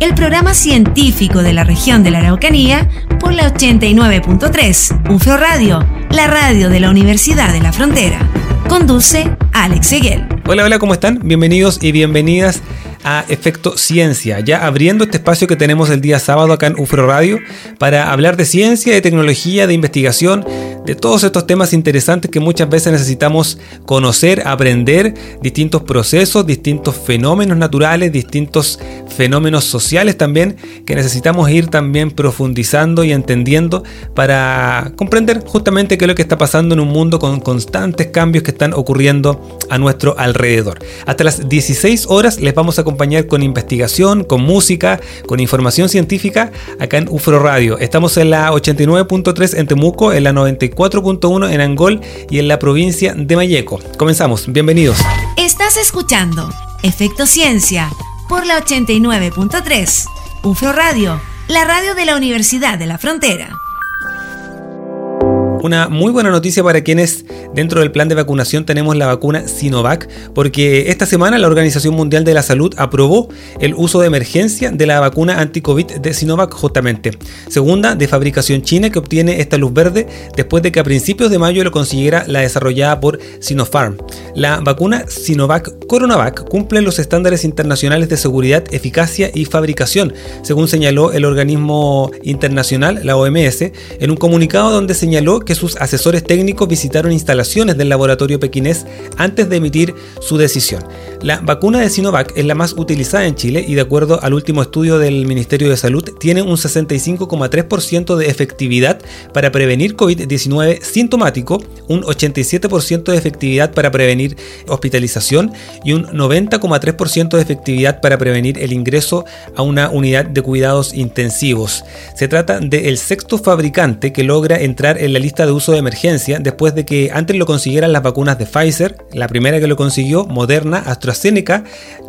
el programa científico de la región de la Araucanía por la 89.3, UFRO Radio, la radio de la Universidad de la Frontera. Conduce Alex Seguel. Hola, hola, ¿cómo están? Bienvenidos y bienvenidas a Efecto Ciencia, ya abriendo este espacio que tenemos el día sábado acá en UFRO Radio para hablar de ciencia, de tecnología, de investigación, de todos estos temas interesantes que muchas veces necesitamos conocer, aprender, distintos procesos, distintos fenómenos naturales, distintos fenómenos sociales también que necesitamos ir también profundizando y entendiendo para comprender justamente qué es lo que está pasando en un mundo con constantes cambios que están ocurriendo a nuestro alrededor. Hasta las 16 horas les vamos a acompañar con investigación, con música, con información científica acá en UFRO Radio. Estamos en la 89.3 en Temuco, en la 94.1 en Angol y en la provincia de Mayeco. Comenzamos, bienvenidos. Estás escuchando Efecto Ciencia por la 89.3 UFRO Radio, la radio de la Universidad de la Frontera una muy buena noticia para quienes dentro del plan de vacunación tenemos la vacuna Sinovac, porque esta semana la Organización Mundial de la Salud aprobó el uso de emergencia de la vacuna anti-COVID de Sinovac justamente. Segunda, de fabricación china que obtiene esta luz verde después de que a principios de mayo lo consiguiera la desarrollada por Sinopharm. La vacuna Sinovac Coronavac cumple los estándares internacionales de seguridad, eficacia y fabricación, según señaló el organismo internacional, la OMS, en un comunicado donde señaló que sus asesores técnicos visitaron instalaciones del laboratorio pequinés antes de emitir su decisión. La vacuna de Sinovac es la más utilizada en Chile y de acuerdo al último estudio del Ministerio de Salud tiene un 65,3% de efectividad para prevenir COVID-19 sintomático, un 87% de efectividad para prevenir hospitalización y un 90,3% de efectividad para prevenir el ingreso a una unidad de cuidados intensivos. Se trata del sexto fabricante que logra entrar en la lista de uso de emergencia después de que antes lo consiguieran las vacunas de Pfizer, la primera que lo consiguió, Moderna, AstraZeneca,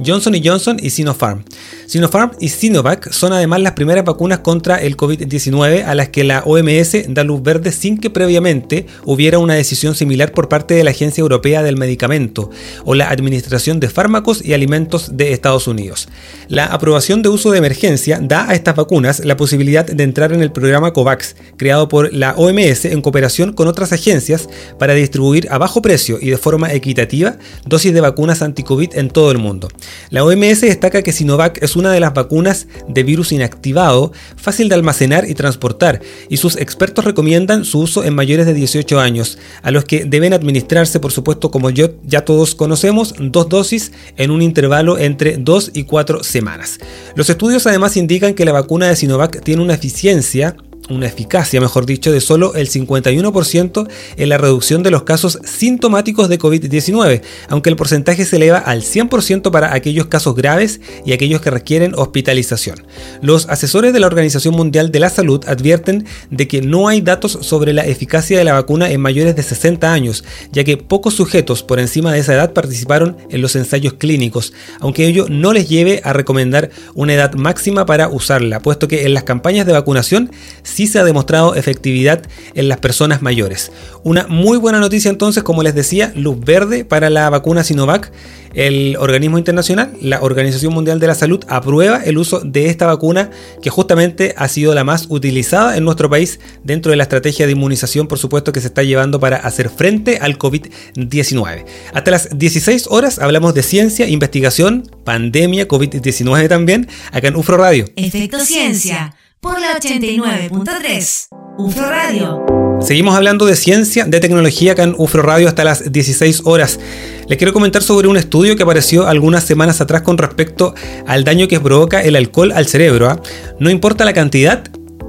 Johnson Johnson y Sinopharm. Sinopharm y Sinovac son además las primeras vacunas contra el COVID-19 a las que la OMS da luz verde sin que previamente hubiera una decisión similar por parte de la Agencia Europea del Medicamento o la Administración de Fármacos y Alimentos de Estados Unidos. La aprobación de uso de emergencia da a estas vacunas la posibilidad de entrar en el programa COVAX, creado por la OMS en cooperación con otras agencias para distribuir a bajo precio y de forma equitativa dosis de vacunas anti-COVID en todo el mundo. La OMS destaca que Sinovac es una de las vacunas de virus inactivado, fácil de almacenar y transportar, y sus expertos recomiendan su uso en mayores de 18 años, a los que deben administrarse, por supuesto, como ya todos conocemos, dos dosis en un intervalo entre 2 y 4 semanas. Los estudios además indican que la vacuna de Sinovac tiene una eficiencia una eficacia, mejor dicho, de solo el 51% en la reducción de los casos sintomáticos de COVID-19, aunque el porcentaje se eleva al 100% para aquellos casos graves y aquellos que requieren hospitalización. Los asesores de la Organización Mundial de la Salud advierten de que no hay datos sobre la eficacia de la vacuna en mayores de 60 años, ya que pocos sujetos por encima de esa edad participaron en los ensayos clínicos, aunque ello no les lleve a recomendar una edad máxima para usarla, puesto que en las campañas de vacunación sí se ha demostrado efectividad en las personas mayores. Una muy buena noticia entonces, como les decía, luz verde para la vacuna Sinovac. El organismo internacional, la Organización Mundial de la Salud, aprueba el uso de esta vacuna que justamente ha sido la más utilizada en nuestro país dentro de la estrategia de inmunización, por supuesto, que se está llevando para hacer frente al COVID-19. Hasta las 16 horas hablamos de ciencia, investigación, pandemia, COVID-19 también, acá en UFRO Radio. Efecto Ciencia por la 89.3. UFRO Radio. Seguimos hablando de ciencia, de tecnología acá en UFRO Radio hasta las 16 horas. Les quiero comentar sobre un estudio que apareció algunas semanas atrás con respecto al daño que provoca el alcohol al cerebro. ¿ah? No importa la cantidad,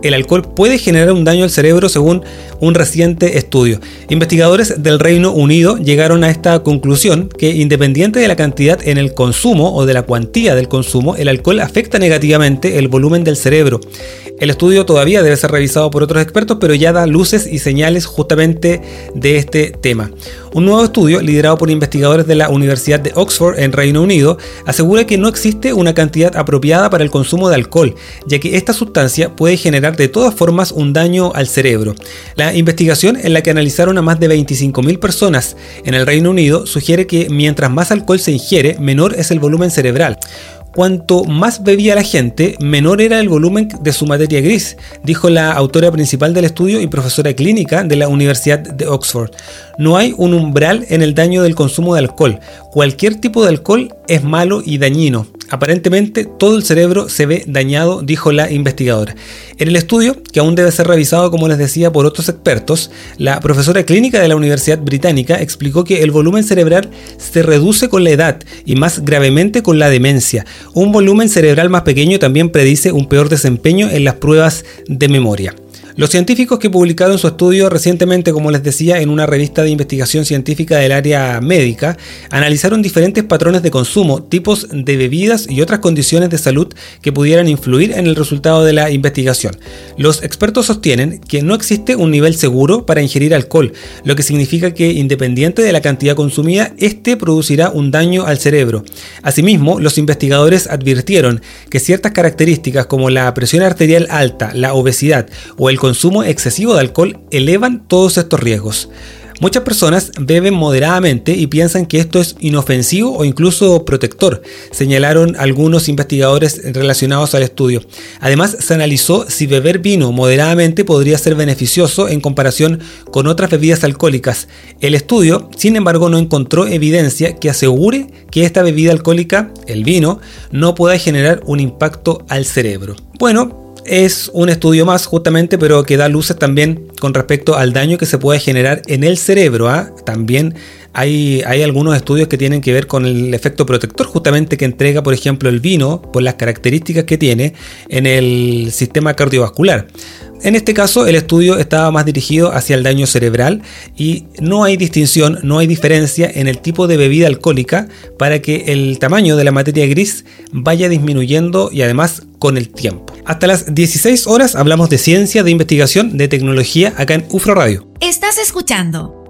el alcohol puede generar un daño al cerebro según un reciente estudio. Investigadores del Reino Unido llegaron a esta conclusión que independiente de la cantidad en el consumo o de la cuantía del consumo, el alcohol afecta negativamente el volumen del cerebro. El estudio todavía debe ser revisado por otros expertos, pero ya da luces y señales justamente de este tema. Un nuevo estudio, liderado por investigadores de la Universidad de Oxford en Reino Unido, asegura que no existe una cantidad apropiada para el consumo de alcohol, ya que esta sustancia puede generar de todas formas un daño al cerebro. La investigación en la que analizaron a más de 25.000 personas en el Reino Unido sugiere que mientras más alcohol se ingiere, menor es el volumen cerebral cuanto más bebía la gente, menor era el volumen de su materia gris, dijo la autora principal del estudio y profesora clínica de la Universidad de Oxford. No hay un umbral en el daño del consumo de alcohol. Cualquier tipo de alcohol es malo y dañino. Aparentemente todo el cerebro se ve dañado, dijo la investigadora. En el estudio, que aún debe ser revisado como les decía por otros expertos, la profesora clínica de la Universidad Británica explicó que el volumen cerebral se reduce con la edad y más gravemente con la demencia. Un volumen cerebral más pequeño también predice un peor desempeño en las pruebas de memoria. Los científicos que publicaron su estudio recientemente, como les decía, en una revista de investigación científica del área médica, analizaron diferentes patrones de consumo, tipos de bebidas y otras condiciones de salud que pudieran influir en el resultado de la investigación. Los expertos sostienen que no existe un nivel seguro para ingerir alcohol, lo que significa que independiente de la cantidad consumida, este producirá un daño al cerebro. Asimismo, los investigadores advirtieron que ciertas características como la presión arterial alta, la obesidad o el consumo excesivo de alcohol elevan todos estos riesgos. Muchas personas beben moderadamente y piensan que esto es inofensivo o incluso protector, señalaron algunos investigadores relacionados al estudio. Además, se analizó si beber vino moderadamente podría ser beneficioso en comparación con otras bebidas alcohólicas. El estudio, sin embargo, no encontró evidencia que asegure que esta bebida alcohólica, el vino, no pueda generar un impacto al cerebro. Bueno, es un estudio más justamente, pero que da luces también con respecto al daño que se puede generar en el cerebro. ¿ah? También hay, algunos estudios que tienen que ver con el efecto protector justamente que entrega, por ejemplo, el vino por las características que tiene en el sistema cardiovascular. En este caso, el estudio estaba más dirigido hacia el daño cerebral y no hay distinción, no hay diferencia en el tipo de bebida alcohólica para que el tamaño de la materia gris vaya disminuyendo y además con el tiempo. Hasta las 16 horas hablamos de ciencia, de investigación, de tecnología acá en UFRO Radio. Estás escuchando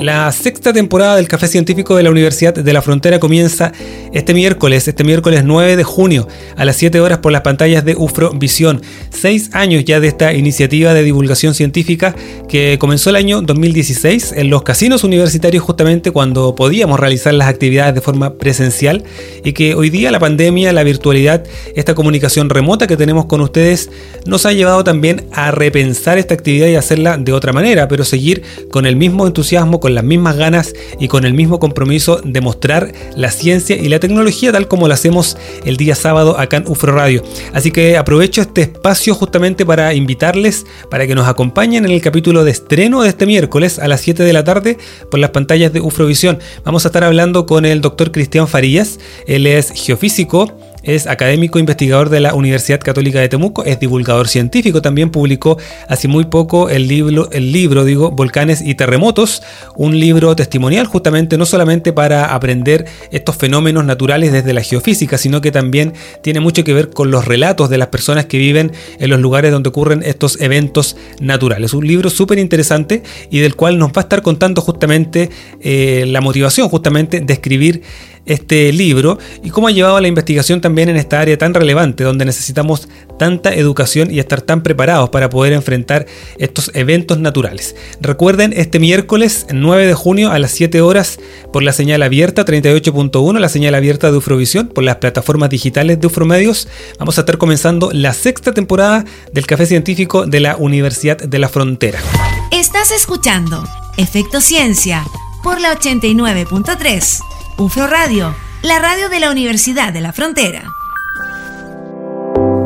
La sexta temporada del Café Científico de la Universidad de la Frontera comienza este miércoles, este miércoles 9 de junio, a las 7 horas por las pantallas de UFRO Visión. Seis años ya de esta iniciativa de divulgación científica que comenzó el año 2016 en los casinos universitarios justamente cuando podíamos realizar las actividades de forma presencial y que hoy día la pandemia, la virtualidad, esta comunicación remota que tenemos con ustedes nos ha llevado también a repensar esta actividad y hacerla de otra manera, pero seguir con el mismo entusiasmo, las mismas ganas y con el mismo compromiso de mostrar la ciencia y la tecnología tal como lo hacemos el día sábado acá en UFRO Radio. Así que aprovecho este espacio justamente para invitarles para que nos acompañen en el capítulo de estreno de este miércoles a las 7 de la tarde por las pantallas de UFROVisión. Vamos a estar hablando con el doctor Cristian Farías, él es geofísico, es académico investigador de la Universidad Católica de Temuco, es divulgador científico, también publicó hace muy poco el libro, el libro digo, Volcanes y Terremotos, un libro testimonial justamente no solamente para aprender estos fenómenos naturales desde la geofísica, sino que también tiene mucho que ver con los relatos de las personas que viven en los lugares donde ocurren estos eventos naturales. Un libro súper interesante y del cual nos va a estar contando justamente eh, la motivación justamente de escribir este libro y cómo ha llevado a la investigación también en esta área tan relevante, donde necesitamos tanta educación y estar tan preparados para poder enfrentar estos eventos naturales. Recuerden, este miércoles 9 de junio a las 7 horas por la señal abierta 38.1, la señal abierta de Ufrovisión, por las plataformas digitales de Ufromedios, vamos a estar comenzando la sexta temporada del Café Científico de la Universidad de la Frontera. Estás escuchando Efecto Ciencia por la 89.3. UFRO Radio, la radio de la Universidad de la Frontera.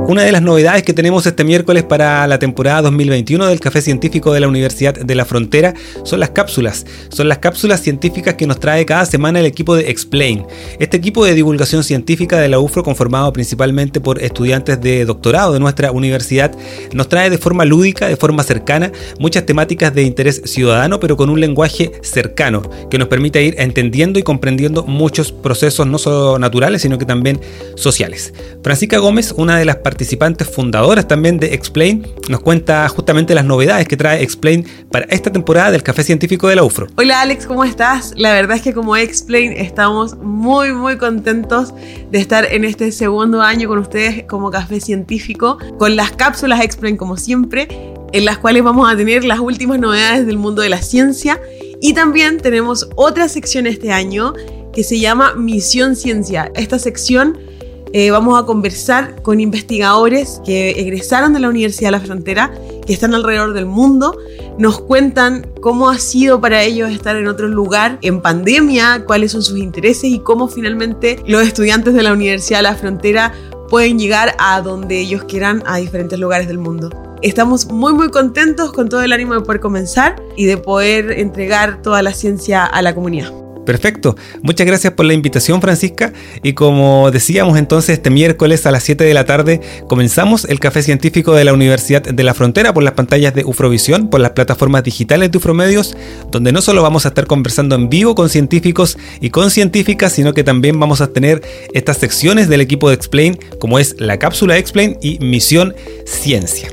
Una de las novedades que tenemos este miércoles para la temporada 2021 del Café Científico de la Universidad de la Frontera son las cápsulas. Son las cápsulas científicas que nos trae cada semana el equipo de Explain. Este equipo de divulgación científica de la UFRO, conformado principalmente por estudiantes de doctorado de nuestra universidad, nos trae de forma lúdica, de forma cercana, muchas temáticas de interés ciudadano, pero con un lenguaje cercano, que nos permite ir entendiendo y comprendiendo muchos procesos no solo naturales, sino que también sociales. Francisca Gómez, una de las participantes fundadoras también de Explain, nos cuenta justamente las novedades que trae Explain para esta temporada del Café Científico de la UFRO. Hola Alex, ¿cómo estás? La verdad es que como Explain estamos muy muy contentos de estar en este segundo año con ustedes como Café Científico, con las cápsulas Explain como siempre, en las cuales vamos a tener las últimas novedades del mundo de la ciencia y también tenemos otra sección este año que se llama Misión Ciencia. Esta sección eh, vamos a conversar con investigadores que egresaron de la Universidad de la Frontera, que están alrededor del mundo. Nos cuentan cómo ha sido para ellos estar en otro lugar en pandemia, cuáles son sus intereses y cómo finalmente los estudiantes de la Universidad de la Frontera pueden llegar a donde ellos quieran a diferentes lugares del mundo. Estamos muy muy contentos con todo el ánimo de poder comenzar y de poder entregar toda la ciencia a la comunidad. Perfecto. Muchas gracias por la invitación, Francisca. Y como decíamos entonces, este miércoles a las 7 de la tarde comenzamos el café científico de la Universidad de la Frontera por las pantallas de Ufrovisión, por las plataformas digitales de Ufromedios, donde no solo vamos a estar conversando en vivo con científicos y con científicas, sino que también vamos a tener estas secciones del equipo de Explain, como es la cápsula Explain y Misión Ciencia.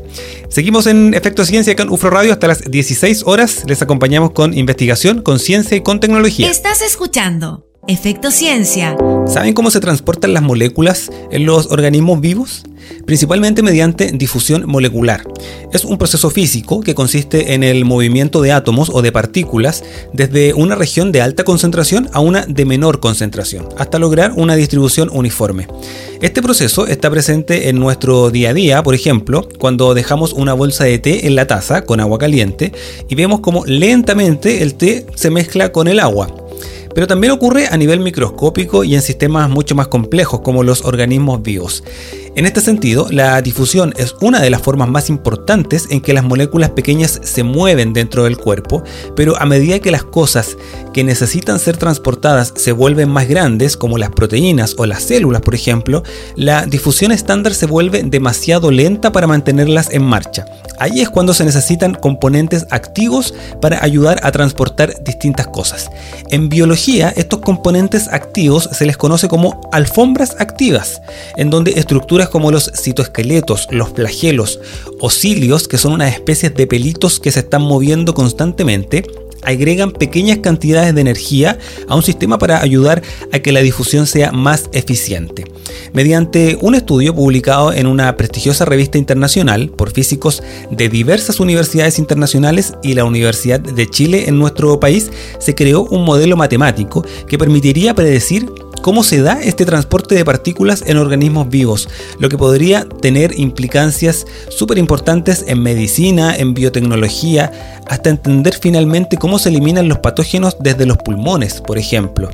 Seguimos en Efecto Ciencia con UFRO Radio hasta las 16 horas. Les acompañamos con investigación, con ciencia y con tecnología. Estás escuchando Efecto Ciencia. ¿Saben cómo se transportan las moléculas en los organismos vivos? Principalmente mediante difusión molecular. Es un proceso físico que consiste en el movimiento de átomos o de partículas desde una región de alta concentración a una de menor concentración, hasta lograr una distribución uniforme. Este proceso está presente en nuestro día a día, por ejemplo, cuando dejamos una bolsa de té en la taza con agua caliente y vemos cómo lentamente el té se mezcla con el agua pero también ocurre a nivel microscópico y en sistemas mucho más complejos como los organismos vivos. En este sentido, la difusión es una de las formas más importantes en que las moléculas pequeñas se mueven dentro del cuerpo, pero a medida que las cosas que necesitan ser transportadas se vuelven más grandes, como las proteínas o las células, por ejemplo, la difusión estándar se vuelve demasiado lenta para mantenerlas en marcha. Ahí es cuando se necesitan componentes activos para ayudar a transportar distintas cosas. En biología, estos componentes activos se les conoce como alfombras activas, en donde estructuras como los citoesqueletos, los flagelos o cilios, que son unas especies de pelitos que se están moviendo constantemente, agregan pequeñas cantidades de energía a un sistema para ayudar a que la difusión sea más eficiente. Mediante un estudio publicado en una prestigiosa revista internacional por físicos de diversas universidades internacionales y la Universidad de Chile en nuestro país, se creó un modelo matemático que permitiría predecir cómo se da este transporte de partículas en organismos vivos, lo que podría tener implicancias súper importantes en medicina, en biotecnología, hasta entender finalmente cómo se eliminan los patógenos desde los pulmones, por ejemplo.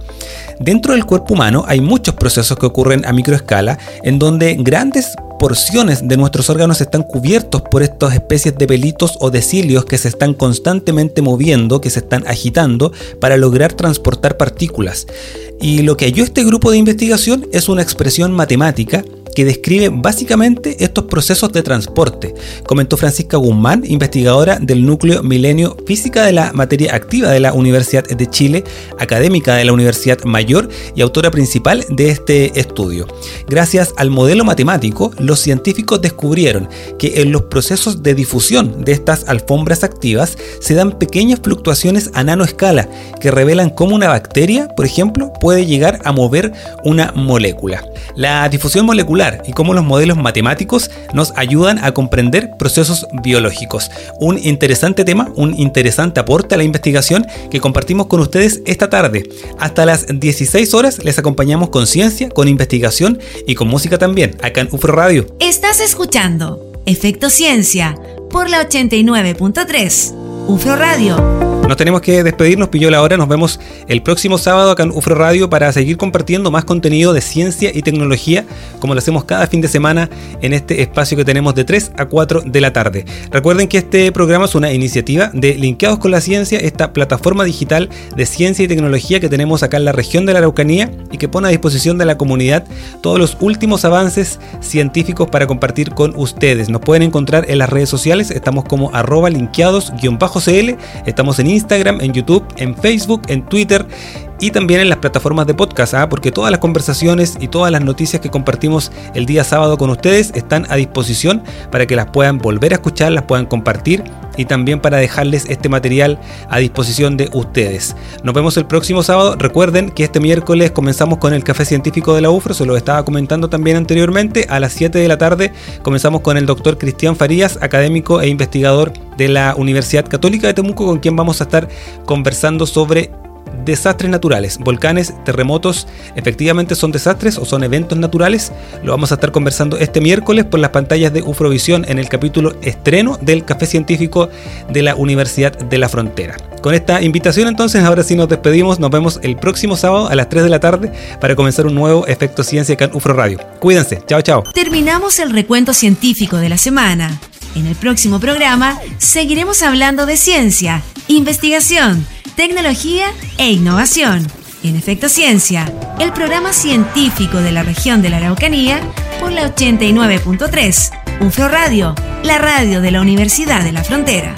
Dentro del cuerpo humano hay muchos procesos que ocurren a microescala en donde grandes porciones de nuestros órganos están cubiertos por estas especies de pelitos o de cilios que se están constantemente moviendo, que se están agitando para lograr transportar partículas. Y lo que halló este grupo de investigación es una expresión matemática que describe básicamente estos procesos de transporte, comentó Francisca Guzmán, investigadora del núcleo Milenio Física de la Materia Activa de la Universidad de Chile, académica de la Universidad Mayor y autora principal de este estudio. Gracias al modelo matemático, los científicos descubrieron que en los procesos de difusión de estas alfombras activas se dan pequeñas fluctuaciones a nanoescala que revelan cómo una bacteria, por ejemplo, puede llegar a mover una molécula. La difusión y cómo los modelos matemáticos nos ayudan a comprender procesos biológicos. Un interesante tema, un interesante aporte a la investigación que compartimos con ustedes esta tarde. Hasta las 16 horas les acompañamos con ciencia, con investigación y con música también, acá en UFRO Radio. Estás escuchando Efecto Ciencia por la 89.3 UFRO Radio. Nos tenemos que despedir, nos pilló la hora, nos vemos el próximo sábado acá en UFRO Radio para seguir compartiendo más contenido de ciencia y tecnología, como lo hacemos cada fin de semana en este espacio que tenemos de 3 a 4 de la tarde. Recuerden que este programa es una iniciativa de Linkeados con la Ciencia, esta plataforma digital de ciencia y tecnología que tenemos acá en la región de la Araucanía y que pone a disposición de la comunidad todos los últimos avances científicos para compartir con ustedes. Nos pueden encontrar en las redes sociales, estamos como arroba linkeados-cl, estamos en Instagram, en YouTube, en Facebook, en Twitter y también en las plataformas de podcast, ¿ah? porque todas las conversaciones y todas las noticias que compartimos el día sábado con ustedes están a disposición para que las puedan volver a escuchar, las puedan compartir y también para dejarles este material a disposición de ustedes. Nos vemos el próximo sábado. Recuerden que este miércoles comenzamos con el café científico de la UFRO, se lo estaba comentando también anteriormente. A las 7 de la tarde comenzamos con el doctor Cristian Farías, académico e investigador de la Universidad Católica de Temuco, con quien vamos a estar conversando sobre desastres naturales, volcanes, terremotos, efectivamente son desastres o son eventos naturales. Lo vamos a estar conversando este miércoles por las pantallas de Ufrovisión en el capítulo estreno del Café Científico de la Universidad de la Frontera. Con esta invitación entonces ahora sí nos despedimos, nos vemos el próximo sábado a las 3 de la tarde para comenzar un nuevo Efecto Ciencia acá en UFRO Radio. Cuídense, chao chao. Terminamos el recuento científico de la semana. En el próximo programa seguiremos hablando de ciencia, investigación, tecnología e innovación. En Efecto Ciencia, el programa científico de la región de la Araucanía por la 89.3, UFRO Radio, la radio de la Universidad de la Frontera.